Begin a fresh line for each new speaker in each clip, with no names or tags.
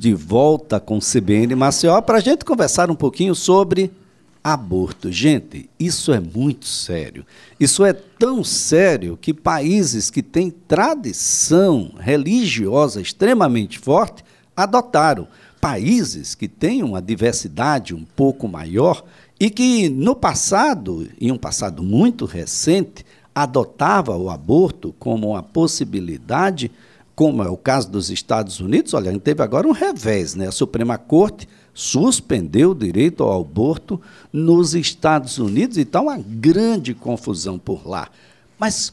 de volta com CBN Maceió para a gente conversar um pouquinho sobre aborto. Gente, isso é muito sério. Isso é tão sério que países que têm tradição religiosa extremamente forte adotaram. Países que têm uma diversidade um pouco maior e que no passado, em um passado muito recente, adotava o aborto como uma possibilidade como é o caso dos Estados Unidos, olha, teve agora um revés, né? A Suprema Corte suspendeu o direito ao aborto nos Estados Unidos e está uma grande confusão por lá. Mas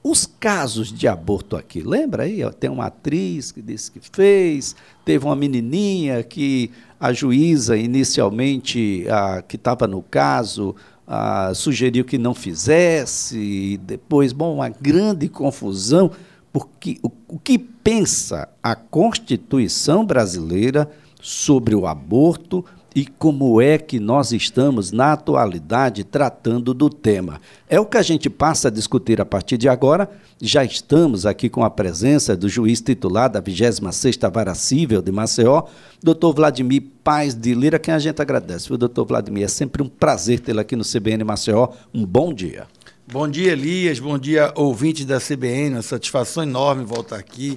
os casos de aborto aqui, lembra aí? Tem uma atriz que disse que fez, teve uma menininha que a juíza inicialmente, a, que estava no caso, a, sugeriu que não fizesse, depois, bom, uma grande confusão porque o, o que pensa a Constituição brasileira sobre o aborto e como é que nós estamos, na atualidade, tratando do tema. É o que a gente passa a discutir a partir de agora. Já estamos aqui com a presença do juiz titular da 26ª Vara Cível de Maceió, doutor Vladimir Paz de Lira, quem a gente agradece. O doutor Vladimir, é sempre um prazer tê-lo aqui no CBN Maceió. Um bom dia.
Bom dia, Elias. Bom dia, ouvinte da CBN. Uma satisfação enorme voltar aqui.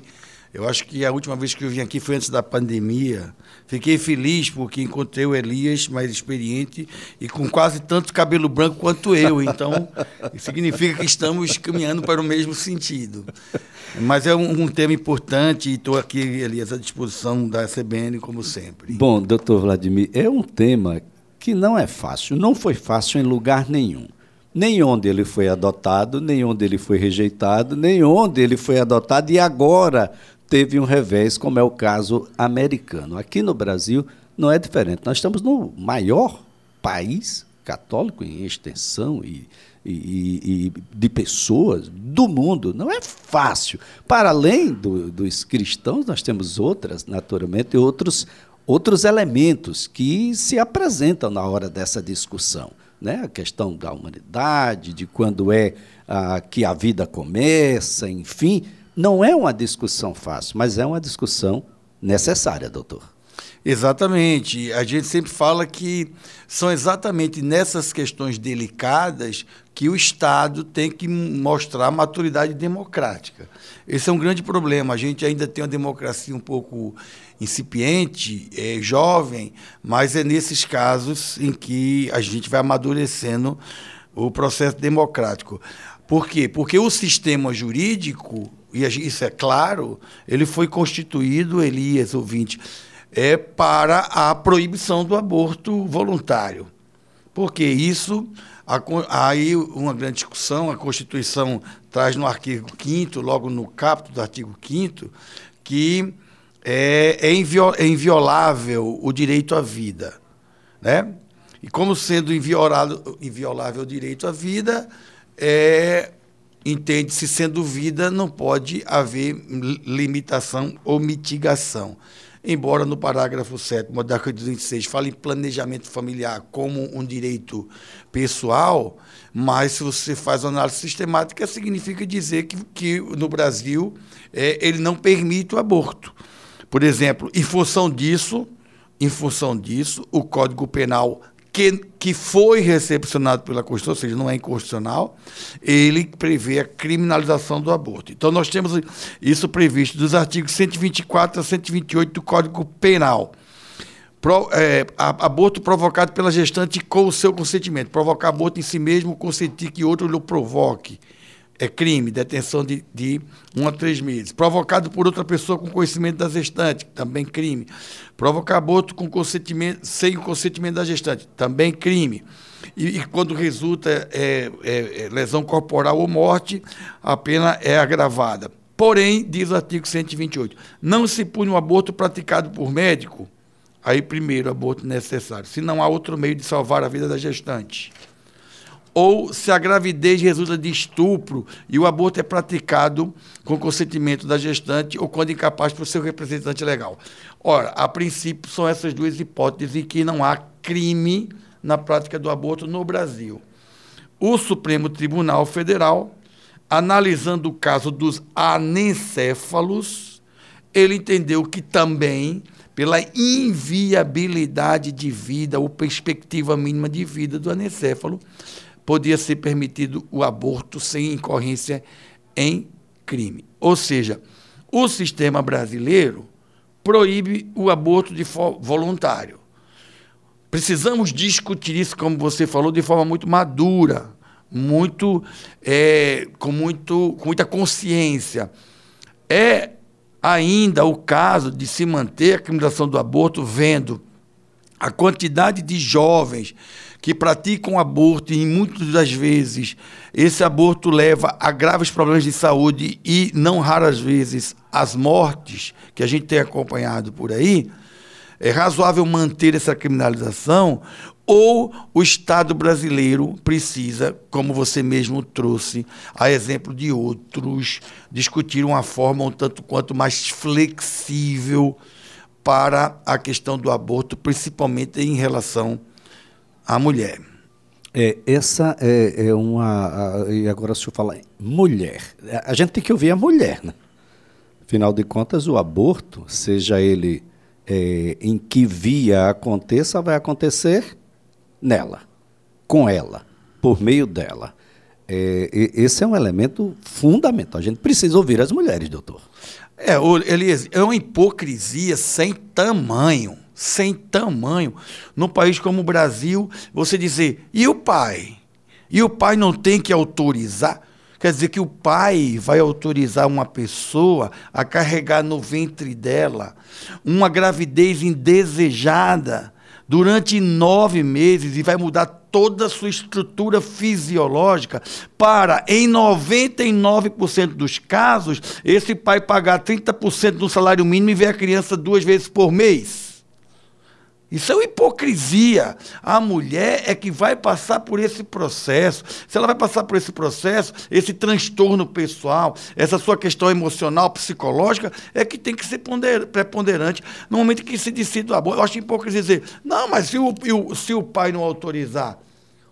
Eu acho que a última vez que eu vim aqui foi antes da pandemia. Fiquei feliz porque encontrei o Elias mais experiente e com quase tanto cabelo branco quanto eu. Então, significa que estamos caminhando para o mesmo sentido. Mas é um, um tema importante e estou aqui, Elias, à disposição da CBN, como sempre.
Bom, doutor Vladimir, é um tema que não é fácil. Não foi fácil em lugar nenhum nem onde ele foi adotado, nem onde ele foi rejeitado, nem onde ele foi adotado e agora teve um revés, como é o caso americano. Aqui no Brasil não é diferente. Nós estamos no maior país católico em extensão e, e, e, de pessoas do mundo. Não é fácil. Para além do, dos cristãos, nós temos outras, naturalmente, outros, outros elementos que se apresentam na hora dessa discussão né? a questão da humanidade, de quando é ah, que a vida começa, enfim. Não é uma discussão fácil, mas é uma discussão necessária, doutor.
Exatamente. A gente sempre fala que são exatamente nessas questões delicadas que o Estado tem que mostrar maturidade democrática. Esse é um grande problema. A gente ainda tem uma democracia um pouco incipiente, é, jovem, mas é nesses casos em que a gente vai amadurecendo o processo democrático. Por quê? Porque o sistema jurídico, e isso é claro, ele foi constituído, Elias, ouvinte, é para a proibição do aborto voluntário. Porque isso Aí uma grande discussão, a Constituição traz no artigo 5 logo no capítulo do artigo 5 que é, é, é, inviolável o direito à vida. Né? E como sendo inviolável, inviolável o direito à vida, é, entende-se sendo vida, não pode haver limitação ou mitigação embora no parágrafo 7 do artigo 26 fale em planejamento familiar como um direito pessoal, mas se você faz uma análise sistemática, significa dizer que, que no Brasil é, ele não permite o aborto. Por exemplo, em função disso, em função disso, o Código Penal que, que foi recepcionado pela Constituição, ou seja, não é inconstitucional, ele prevê a criminalização do aborto. Então, nós temos isso previsto dos artigos 124 a 128 do Código Penal. Pro, é, aborto provocado pela gestante com o seu consentimento. Provocar aborto em si mesmo, consentir que outro lhe provoque é crime, detenção de, de um a três meses. Provocado por outra pessoa com conhecimento da gestante, também crime. Provocar aborto com consentimento, sem o consentimento da gestante, também crime. E, e quando resulta é, é, é, lesão corporal ou morte, a pena é agravada. Porém, diz o artigo 128, não se pune um aborto praticado por médico, aí primeiro, aborto necessário, se não há outro meio de salvar a vida da gestante ou se a gravidez resulta de estupro e o aborto é praticado com consentimento da gestante ou quando incapaz por seu representante legal. Ora, a princípio são essas duas hipóteses em que não há crime na prática do aborto no Brasil. O Supremo Tribunal Federal, analisando o caso dos anencéfalos, ele entendeu que também pela inviabilidade de vida ou perspectiva mínima de vida do anencéfalo, podia ser permitido o aborto sem incorrência em crime. Ou seja, o sistema brasileiro proíbe o aborto de voluntário. Precisamos discutir isso, como você falou, de forma muito madura, muito, é, com, muito, com muita consciência. É ainda o caso de se manter a criminalização do aborto, vendo a quantidade de jovens que praticam aborto e muitas das vezes esse aborto leva a graves problemas de saúde e não raras vezes as mortes que a gente tem acompanhado por aí, é razoável manter essa criminalização ou o Estado brasileiro precisa, como você mesmo trouxe, a exemplo de outros, discutir uma forma um tanto quanto mais flexível para a questão do aborto, principalmente em relação à mulher.
É, essa é, é uma. A, e agora se eu falar mulher. A gente tem que ouvir a mulher, né? Afinal de contas, o aborto, seja ele é, em que via aconteça, vai acontecer nela, com ela, por meio dela. É, esse é um elemento fundamental. A gente precisa ouvir as mulheres, doutor.
É, Elias, é uma hipocrisia sem tamanho, sem tamanho. No país como o Brasil, você dizer, e o pai? E o pai não tem que autorizar? Quer dizer que o pai vai autorizar uma pessoa a carregar no ventre dela uma gravidez indesejada durante nove meses e vai mudar toda a sua estrutura fisiológica para, em 99% dos casos, esse pai pagar 30% do salário mínimo e ver a criança duas vezes por mês. Isso é hipocrisia. A mulher é que vai passar por esse processo. Se ela vai passar por esse processo, esse transtorno pessoal, essa sua questão emocional, psicológica, é que tem que ser preponderante no momento que se decide o aborto. Eu acho hipocrisia dizer, não, mas se o, se o pai não autorizar,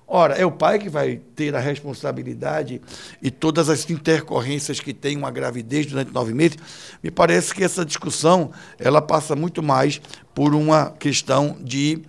Ora, é o pai que vai ter a responsabilidade e todas as intercorrências que tem uma gravidez durante nove meses. Me parece que essa discussão ela passa muito mais por uma questão de,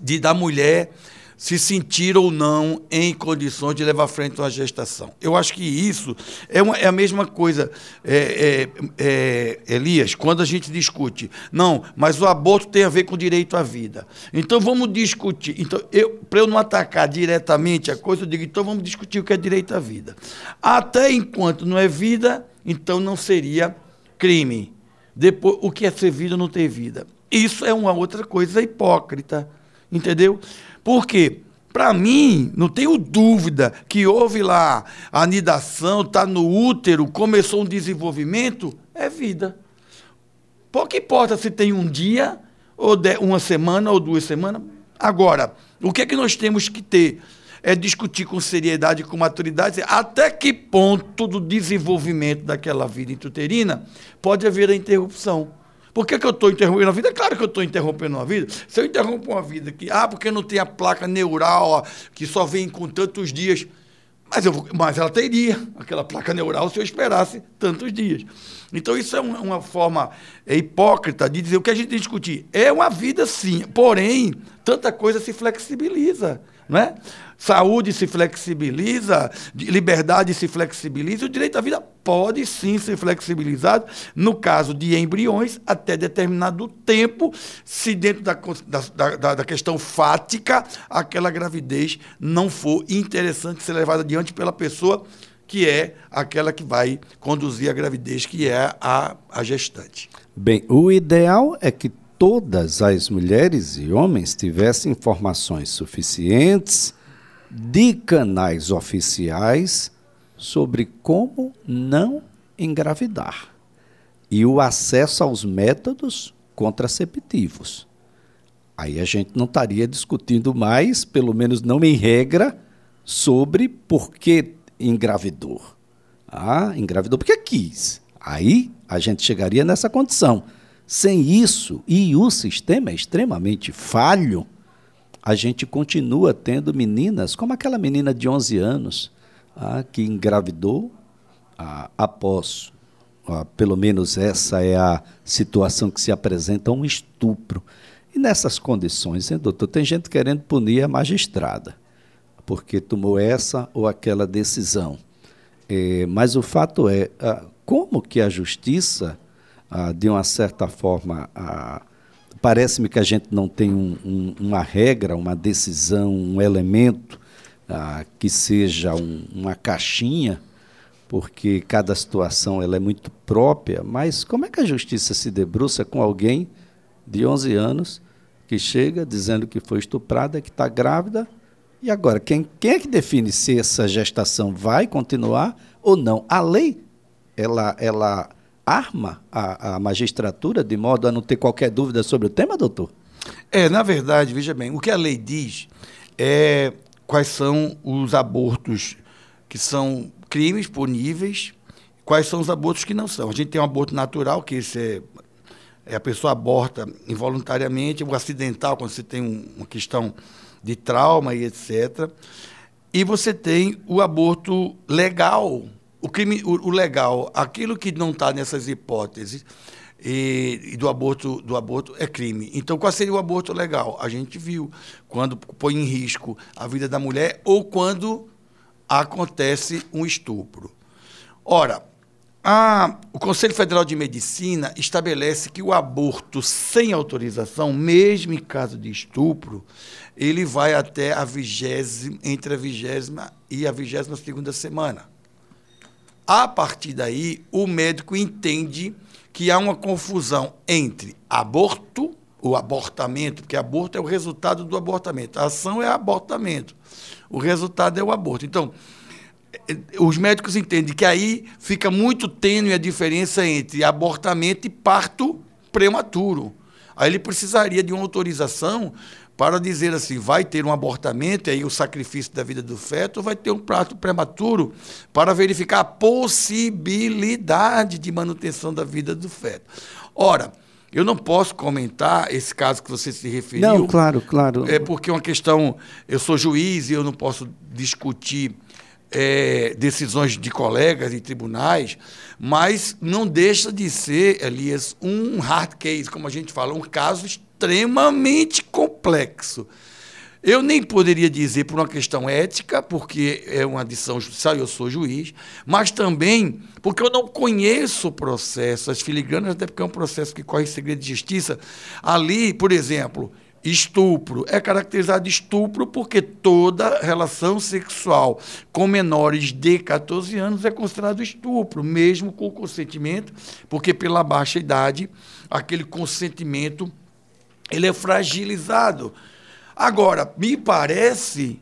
de da mulher se sentir ou não em condições de levar à frente uma gestação. Eu acho que isso é, uma, é a mesma coisa, é, é, é, Elias, quando a gente discute, não, mas o aborto tem a ver com o direito à vida. Então vamos discutir. Então, para eu não atacar diretamente a coisa, eu digo, então vamos discutir o que é direito à vida. Até enquanto não é vida, então não seria crime. Depois, o que é ser vida ou não ter vida? Isso é uma outra coisa hipócrita, entendeu? Porque, para mim, não tenho dúvida que houve lá a anidação, está no útero, começou um desenvolvimento, é vida. Pouco importa se tem um dia, ou uma semana, ou duas semanas. Agora, o que é que nós temos que ter? É discutir com seriedade, com maturidade, até que ponto do desenvolvimento daquela vida intrauterina pode haver a interrupção. Por que, que eu estou interrompendo a vida? É claro que eu estou interrompendo uma vida. Se eu interrompo uma vida que, ah, porque não tem a placa neural ó, que só vem com tantos dias. Mas, eu, mas ela teria aquela placa neural se eu esperasse tantos dias. Então, isso é uma, uma forma é, hipócrita de dizer o que a gente tem que discutir. É uma vida, sim, porém, tanta coisa se flexibiliza. Não é? Saúde se flexibiliza, liberdade se flexibiliza, o direito à vida pode sim ser flexibilizado, no caso de embriões, até determinado tempo, se dentro da, da, da questão fática, aquela gravidez não for interessante ser levada adiante pela pessoa que é aquela que vai conduzir a gravidez, que é a, a gestante.
Bem, o ideal é que todas as mulheres e homens tivessem informações suficientes de canais oficiais sobre como não engravidar e o acesso aos métodos contraceptivos. Aí a gente não estaria discutindo mais, pelo menos não em regra, sobre por que engravidou. Ah, engravidou porque quis. Aí a gente chegaria nessa condição. Sem isso, e o sistema é extremamente falho, a gente continua tendo meninas, como aquela menina de 11 anos, ah, que engravidou ah, após ó, pelo menos essa é a situação que se apresenta, um estupro. E nessas condições, hein, doutor, tem gente querendo punir a magistrada, porque tomou essa ou aquela decisão. É, mas o fato é, ah, como que a justiça, ah, de uma certa forma, ah, parece-me que a gente não tem um, um, uma regra, uma decisão, um elemento ah, que seja um, uma caixinha, porque cada situação ela é muito própria, mas como é que a justiça se debruça com alguém de 11 anos que chega dizendo que foi estuprada, que está grávida, e agora, quem, quem é que define se essa gestação vai continuar ou não? A lei, ela, ela arma a, a magistratura de modo a não ter qualquer dúvida sobre o tema, doutor?
É, na verdade, veja bem, o que a lei diz é quais são os abortos que são crimes puníveis, quais são os abortos que não são. A gente tem um aborto natural, que esse é, é a pessoa aborta involuntariamente, o acidental, quando você tem um, uma questão de trauma e etc. E você tem o aborto legal, o, crime, o, o legal, aquilo que não está nessas hipóteses e, e, do aborto do aborto é crime. Então, qual seria o aborto legal? A gente viu quando põe em risco a vida da mulher ou quando acontece um estupro. Ora, a, o Conselho Federal de Medicina estabelece que o aborto sem autorização, mesmo em caso de estupro, ele vai até a vigésima, entre a vigésima e a vigésima segunda semana. A partir daí, o médico entende que há uma confusão entre aborto, o abortamento, porque aborto é o resultado do abortamento. A ação é abortamento. O resultado é o aborto. Então, os médicos entendem que aí fica muito tênue a diferença entre abortamento e parto prematuro. Aí ele precisaria de uma autorização para dizer assim, vai ter um abortamento, e aí o sacrifício da vida do feto, ou vai ter um prato prematuro para verificar a possibilidade de manutenção da vida do feto. Ora, eu não posso comentar esse caso que você se referiu.
Não, claro, claro.
É porque é uma questão. Eu sou juiz e eu não posso discutir é, decisões de colegas e tribunais, mas não deixa de ser, Elias, um hard case, como a gente fala, um caso extremamente complexo. Eu nem poderia dizer por uma questão ética, porque é uma adição judicial, eu sou juiz, mas também porque eu não conheço o processo, as filigranas, até porque é um processo que corre em segredo de justiça. Ali, por exemplo, estupro é caracterizado de estupro porque toda relação sexual com menores de 14 anos é considerado estupro, mesmo com consentimento, porque pela baixa idade, aquele consentimento ele é fragilizado. Agora, me parece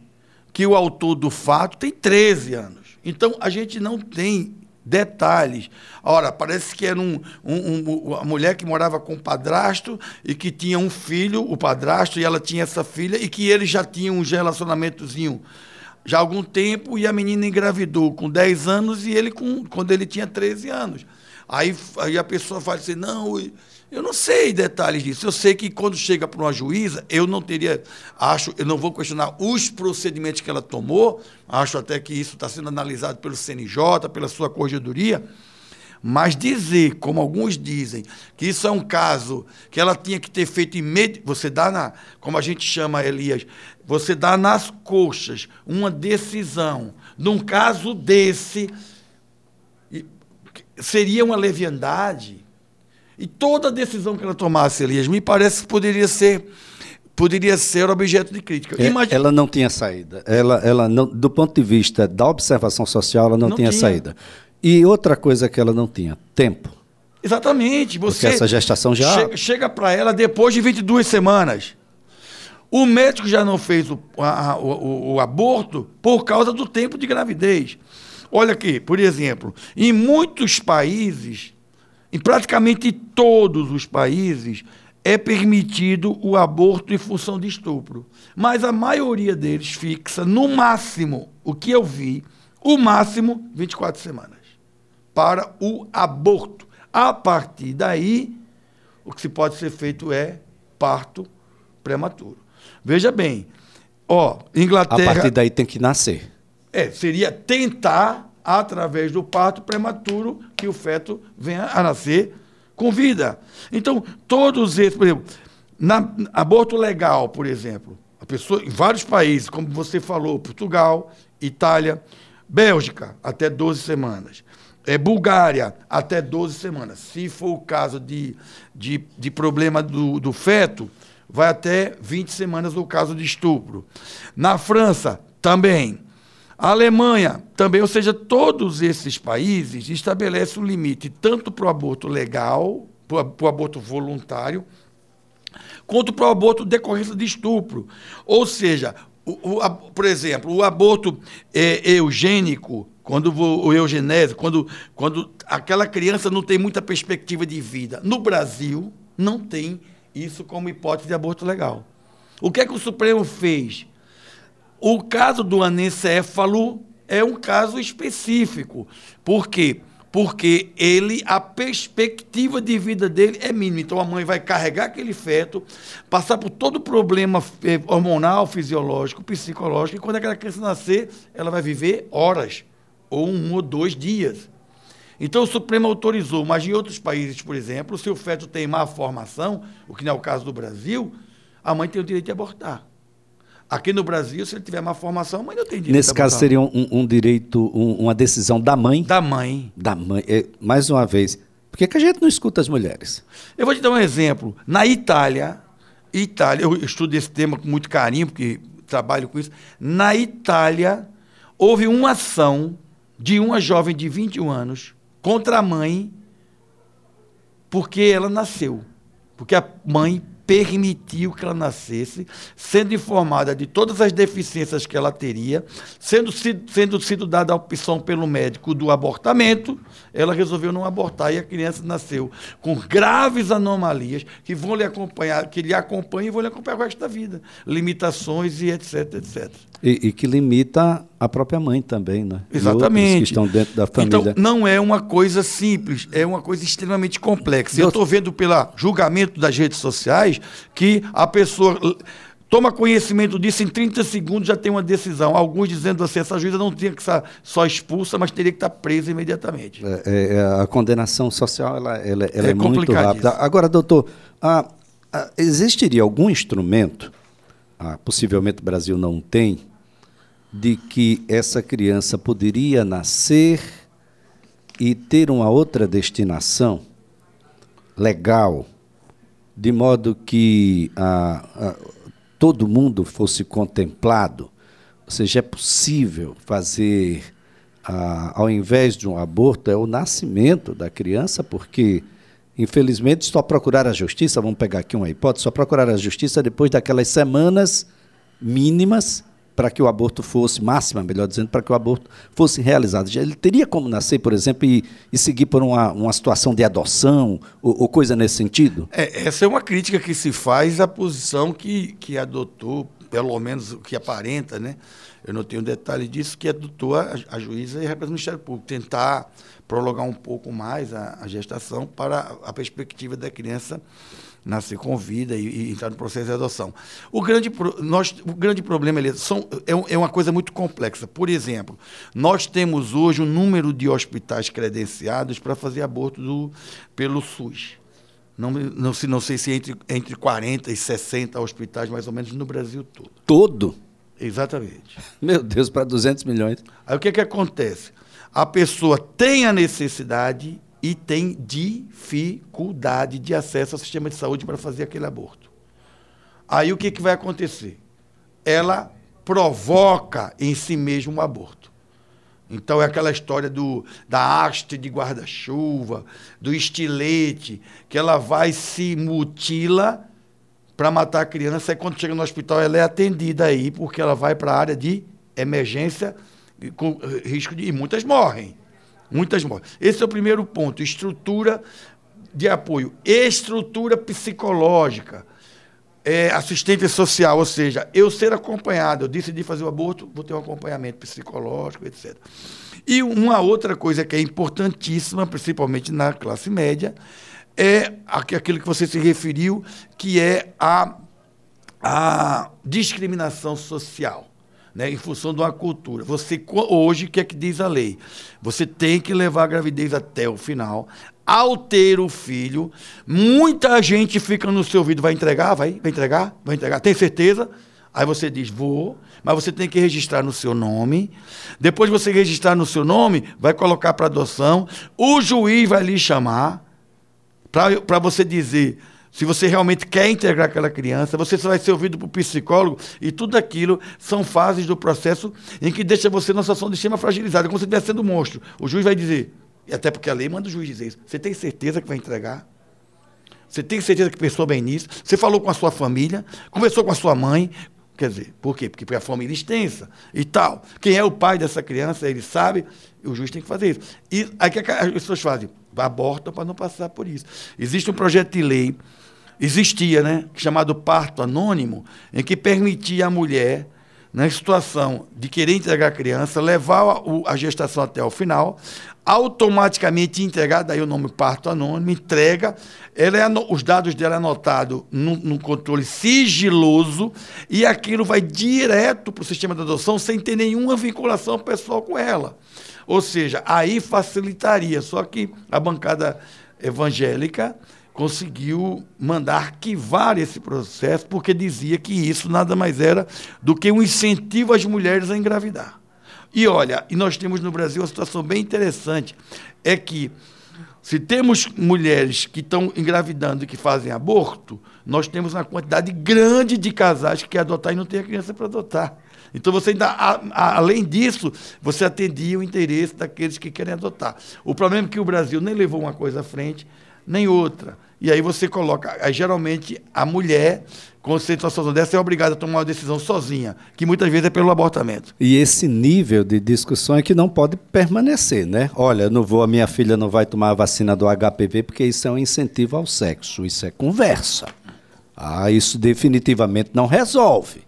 que o autor do fato tem 13 anos. Então, a gente não tem detalhes. Ora, parece que era um, um, um, uma mulher que morava com o padrasto e que tinha um filho, o padrasto, e ela tinha essa filha, e que eles já tinham um relacionamentozinho já há algum tempo, e a menina engravidou com 10 anos e ele com, quando ele tinha 13 anos. Aí, aí a pessoa fala assim, não, eu não sei detalhes disso. Eu sei que quando chega para uma juíza, eu não teria, acho, eu não vou questionar os procedimentos que ela tomou, acho até que isso está sendo analisado pelo CNJ, pela sua corregedoria, mas dizer, como alguns dizem, que isso é um caso que ela tinha que ter feito imediatamente, você dá na, como a gente chama, Elias, você dá nas coxas uma decisão, num caso desse, seria uma leviandade e toda decisão que ela tomasse, Elias, me parece que poderia ser poderia ser objeto de crítica.
É, Imagina... Ela não tinha saída. Ela, ela não, do ponto de vista da observação social, ela não, não tinha, tinha, saída. E outra coisa que ela não tinha, tempo.
Exatamente. Você
Porque essa gestação já...
Chega, chega para ela depois de 22 semanas. O médico já não fez o, a, o, o aborto por causa do tempo de gravidez. Olha aqui, por exemplo, em muitos países em praticamente todos os países é permitido o aborto em função de estupro. Mas a maioria deles fixa, no máximo, o que eu vi, o máximo 24 semanas para o aborto. A partir daí, o que se pode ser feito é parto prematuro. Veja bem, ó, Inglaterra.
A partir daí tem que nascer.
É, seria tentar através do parto prematuro, que o feto venha a nascer com vida. Então, todos esses, por exemplo, na, aborto legal, por exemplo, a pessoa, em vários países, como você falou, Portugal, Itália, Bélgica, até 12 semanas. É, Bulgária, até 12 semanas. Se for o caso de, de, de problema do, do feto, vai até 20 semanas no caso de estupro. Na França, também. A Alemanha também, ou seja, todos esses países estabelecem um limite tanto para o aborto legal, para o aborto voluntário, quanto para o aborto decorrência de estupro. Ou seja, o, o, por exemplo, o aborto é, eugênico, quando o eugenésio, quando, quando aquela criança não tem muita perspectiva de vida. No Brasil, não tem isso como hipótese de aborto legal. O que é que o Supremo fez? O caso do anencéfalo é um caso específico. Por quê? Porque ele, a perspectiva de vida dele é mínima. Então a mãe vai carregar aquele feto, passar por todo o problema eh, hormonal, fisiológico, psicológico, e quando aquela criança nascer, ela vai viver horas, ou um ou dois dias. Então o Supremo autorizou, mas em outros países, por exemplo, se o feto tem má formação, o que não é o caso do Brasil, a mãe tem o direito de abortar. Aqui no Brasil, se ele tiver má formação, a mãe não tem direito
Nesse caso, seria um, um direito, um, uma decisão da mãe?
Da mãe.
Da mãe. É, mais uma vez, por que, que a gente não escuta as mulheres?
Eu vou te dar um exemplo. Na Itália, Itália, eu estudo esse tema com muito carinho, porque trabalho com isso. Na Itália, houve uma ação de uma jovem de 21 anos contra a mãe porque ela nasceu. Porque a mãe permitiu que ela nascesse, sendo informada de todas as deficiências que ela teria, sendo, sendo sido dada a opção pelo médico do abortamento, ela resolveu não abortar e a criança nasceu com graves anomalias que vão lhe acompanhar, que lhe acompanham e vão lhe acompanhar o resto da vida. Limitações e etc, etc.
E, e que limita a própria mãe também, né?
Exatamente.
que estão dentro da família.
Então, não é uma coisa simples, é uma coisa extremamente complexa. Eu estou vendo pelo julgamento das redes sociais que a pessoa toma conhecimento disso em 30 segundos já tem uma decisão. Alguns dizendo assim, essa juíza não tinha que estar só expulsa, mas teria que estar presa imediatamente.
É, é, é a condenação social ela, ela, ela é, é muito rápida. Agora, doutor, ah, ah, existiria algum instrumento, ah, possivelmente o Brasil não tem, de que essa criança poderia nascer e ter uma outra destinação legal, de modo que a, a, todo mundo fosse contemplado, ou seja, é possível fazer, a, ao invés de um aborto, é o nascimento da criança, porque, infelizmente, só procurar a justiça, vamos pegar aqui uma hipótese, só procurar a justiça depois daquelas semanas mínimas para que o aborto fosse, máxima, melhor dizendo, para que o aborto fosse realizado. Ele teria como nascer, por exemplo, e, e seguir por uma, uma situação de adoção ou, ou, coisa nesse sentido?
É, essa é uma crítica que se faz à posição que, que adotou, pelo menos o que aparenta, né? Eu não tenho detalhe disso, que adotou a, a juíza e a representante do Ministério Público, tentar prolongar um pouco mais a, a gestação para a perspectiva da criança nascer com vida e, e, entrar no processo de adoção. O grande, nós, o grande problema é, são, é, é uma coisa muito complexa. Por exemplo, nós temos hoje um número de hospitais credenciados para fazer aborto do, pelo SUS. Não, não, não sei se entre, entre 40 e 60 hospitais, mais ou menos, no Brasil todo.
Todo?
Exatamente.
Meu Deus, para 200 milhões.
Aí o que, que acontece? A pessoa tem a necessidade e tem dificuldade de acesso ao sistema de saúde para fazer aquele aborto. Aí o que, que vai acontecer? Ela provoca em si mesma um aborto. Então é aquela história do, da haste de guarda-chuva, do estilete, que ela vai se mutila para matar a criança e quando chega no hospital ela é atendida aí, porque ela vai para a área de emergência com risco de. E muitas morrem. Muitas mortes. Esse é o primeiro ponto, estrutura de apoio, estrutura psicológica, é, assistente social, ou seja, eu ser acompanhado, eu decidi fazer o aborto, vou ter um acompanhamento psicológico, etc. E uma outra coisa que é importantíssima, principalmente na classe média, é aquilo que você se referiu, que é a, a discriminação social. Né, em função de uma cultura. Você hoje, o que é que diz a lei? Você tem que levar a gravidez até o final. Ao ter o filho, muita gente fica no seu ouvido, vai entregar, vai, vai entregar, vai entregar, tem certeza? Aí você diz, vou, mas você tem que registrar no seu nome. Depois você registrar no seu nome, vai colocar para adoção. O juiz vai lhe chamar para você dizer se você realmente quer integrar aquela criança, você vai ser ouvido por psicólogo e tudo aquilo são fases do processo em que deixa você numa situação de extrema fragilizada, como se estivesse sendo um monstro. O juiz vai dizer, e até porque a lei manda o juiz dizer isso, você tem certeza que vai entregar? Você tem certeza que pensou bem nisso? Você falou com a sua família, conversou com a sua mãe, Quer dizer, por quê? Porque a família extensa e tal. Quem é o pai dessa criança, ele sabe, o juiz tem que fazer isso. E aí que as pessoas fazem? Abortam para não passar por isso. Existe um projeto de lei, existia, né? Chamado parto anônimo, em que permitia à mulher na situação de querer entregar a criança, levar a, a gestação até o final, automaticamente entregar, daí o nome parto anônimo, entrega, ela é, os dados dela é anotado no, controle sigiloso e aquilo vai direto para o sistema de adoção sem ter nenhuma vinculação pessoal com ela. Ou seja, aí facilitaria, só que a bancada evangélica conseguiu mandar arquivar esse processo, porque dizia que isso nada mais era do que um incentivo às mulheres a engravidar. E olha, e nós temos no Brasil uma situação bem interessante, é que se temos mulheres que estão engravidando e que fazem aborto, nós temos uma quantidade grande de casais que querem adotar e não tem a criança para adotar. Então você ainda, a, a, além disso, você atendia o interesse daqueles que querem adotar. O problema é que o Brasil nem levou uma coisa à frente, nem outra. E aí você coloca, aí, geralmente a mulher com situação dessa é obrigada a tomar uma decisão sozinha, que muitas vezes é pelo abortamento.
E esse nível de discussão é que não pode permanecer, né? Olha, não vou, a minha filha não vai tomar a vacina do HPV porque isso é um incentivo ao sexo, isso é conversa. Ah, isso definitivamente não resolve.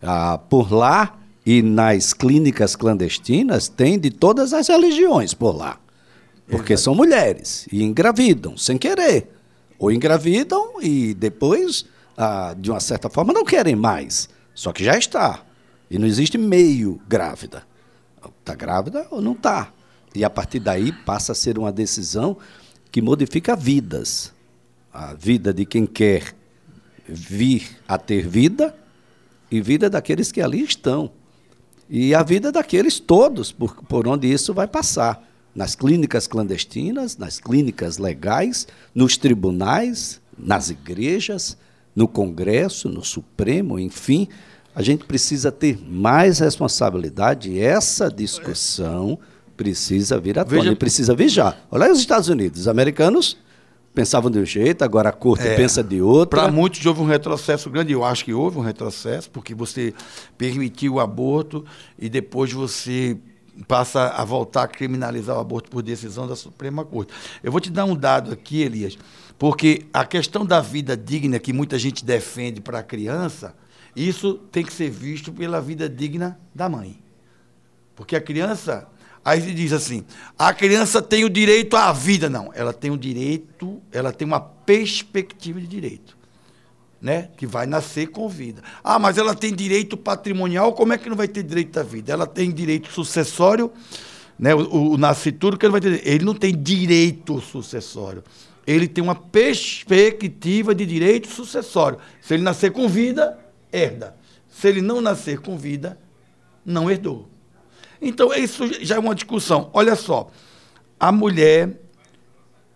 Ah, por lá e nas clínicas clandestinas tem de todas as religiões por lá. Porque Exato. são mulheres e engravidam sem querer. Ou engravidam e depois, ah, de uma certa forma, não querem mais. Só que já está. E não existe meio grávida. Está grávida ou não está. E a partir daí passa a ser uma decisão que modifica vidas. A vida de quem quer vir a ter vida e vida daqueles que ali estão. E a vida daqueles todos, por, por onde isso vai passar nas clínicas clandestinas, nas clínicas legais, nos tribunais, nas igrejas, no Congresso, no Supremo, enfim. A gente precisa ter mais responsabilidade e essa discussão precisa vir à tona Veja... e precisa vir já. Olha os Estados Unidos, os americanos pensavam de um jeito, agora a corte é, pensa de outro.
Para muitos houve um retrocesso grande, eu acho que houve um retrocesso, porque você permitiu o aborto e depois você passa a voltar a criminalizar o aborto por decisão da Suprema Corte. Eu vou te dar um dado aqui, Elias, porque a questão da vida digna que muita gente defende para a criança, isso tem que ser visto pela vida digna da mãe. Porque a criança, aí se diz assim, a criança tem o direito à vida. Não, ela tem o direito, ela tem uma perspectiva de direito né, que vai nascer com vida. Ah, mas ela tem direito patrimonial, como é que não vai ter direito à vida? Ela tem direito sucessório, né, o, o nascituro que ele vai ter. Ele não tem direito sucessório. Ele tem uma perspectiva de direito sucessório. Se ele nascer com vida, herda. Se ele não nascer com vida, não herdou. Então, isso já é uma discussão. Olha só, a mulher,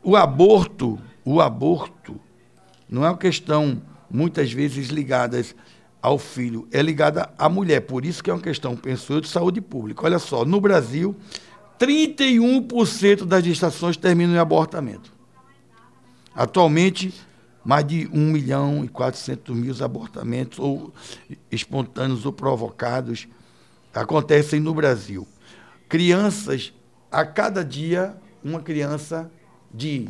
o aborto, o aborto não é uma questão muitas vezes ligadas ao filho, é ligada à mulher. Por isso que é uma questão, penso eu, de saúde pública. Olha só, no Brasil, 31% das gestações terminam em abortamento. Atualmente, mais de 1 milhão e 400 mil abortamentos, ou espontâneos ou provocados, acontecem no Brasil. Crianças, a cada dia, uma criança de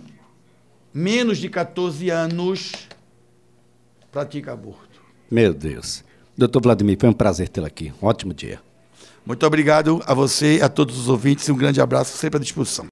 menos de 14 anos pratica aborto.
Meu Deus. Doutor Vladimir, foi um prazer tê-lo aqui. Um ótimo dia.
Muito obrigado a você, a todos os ouvintes, e um grande abraço, sempre à disposição.